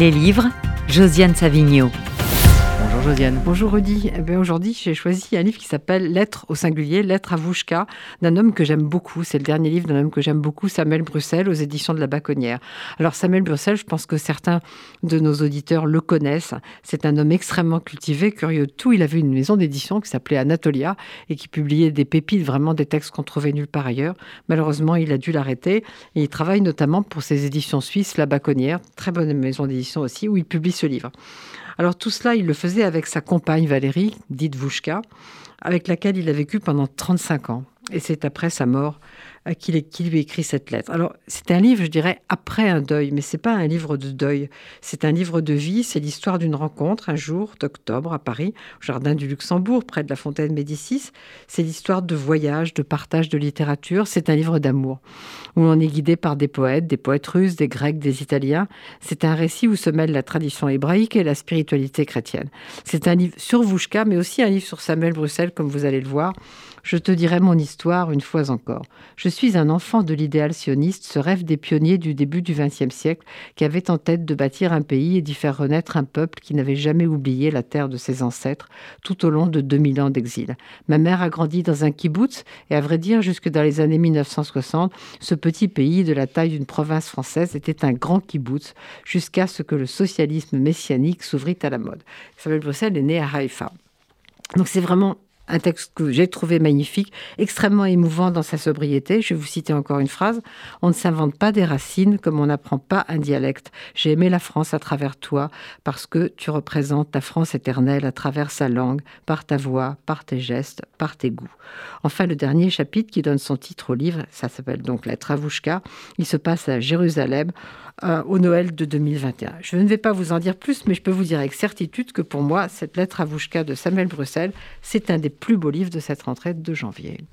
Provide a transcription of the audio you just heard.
Les livres, Josiane Savigno. Bonjour Josiane. Bonjour Rudy. Eh Aujourd'hui, j'ai choisi un livre qui s'appelle Lettres au singulier, Lettres à Vouchka, d'un homme que j'aime beaucoup. C'est le dernier livre d'un homme que j'aime beaucoup, Samuel Bruxelles, aux éditions de la Baconnière. Alors Samuel Bruxelles, je pense que certains de nos auditeurs le connaissent. C'est un homme extrêmement cultivé, curieux de tout. Il avait une maison d'édition qui s'appelait Anatolia et qui publiait des pépites, vraiment des textes qu'on trouvait nulle part ailleurs. Malheureusement, il a dû l'arrêter il travaille notamment pour ses éditions suisses, La Baconnière, très bonne maison d'édition aussi, où il publie ce livre. Alors tout cela, il le faisait avec sa compagne Valérie, dite Vouchka, avec laquelle il a vécu pendant 35 ans. Et c'est après sa mort qui, lui écrit cette lettre. Alors, c'est un livre, je dirais, après un deuil, mais c'est pas un livre de deuil. C'est un livre de vie. C'est l'histoire d'une rencontre un jour d'octobre à Paris, au jardin du Luxembourg, près de la fontaine Médicis. C'est l'histoire de voyage, de partage de littérature. C'est un livre d'amour où on est guidé par des poètes, des poètes russes, des grecs, des italiens. C'est un récit où se mêlent la tradition hébraïque et la spiritualité chrétienne. C'est un livre sur Vouchka, mais aussi un livre sur Samuel Bruxelles, comme vous allez le voir. Je te dirai mon histoire une fois encore. Je suis un enfant de l'idéal sioniste, ce rêve des pionniers du début du XXe siècle qui avait en tête de bâtir un pays et d'y faire renaître un peuple qui n'avait jamais oublié la terre de ses ancêtres tout au long de 2000 ans d'exil. Ma mère a grandi dans un kibbutz et à vrai dire jusque dans les années 1960, ce petit pays de la taille d'une province française était un grand kibbutz jusqu'à ce que le socialisme messianique s'ouvrit à la mode. Samuel Bruxelles est né à Haïfa. Donc c'est vraiment un texte que j'ai trouvé magnifique, extrêmement émouvant dans sa sobriété. Je vais vous citer encore une phrase. On ne s'invente pas des racines comme on n'apprend pas un dialecte. J'ai aimé la France à travers toi parce que tu représentes ta France éternelle à travers sa langue, par ta voix, par tes gestes, par tes goûts. Enfin, le dernier chapitre qui donne son titre au livre, ça s'appelle donc La Travouchka. Il se passe à Jérusalem euh, au Noël de 2021. Je ne vais pas vous en dire plus, mais je peux vous dire avec certitude que pour moi, cette lettre à Vouchka de Samuel Bruxelles, c'est un des plus beaux livres de cette rentrée de janvier.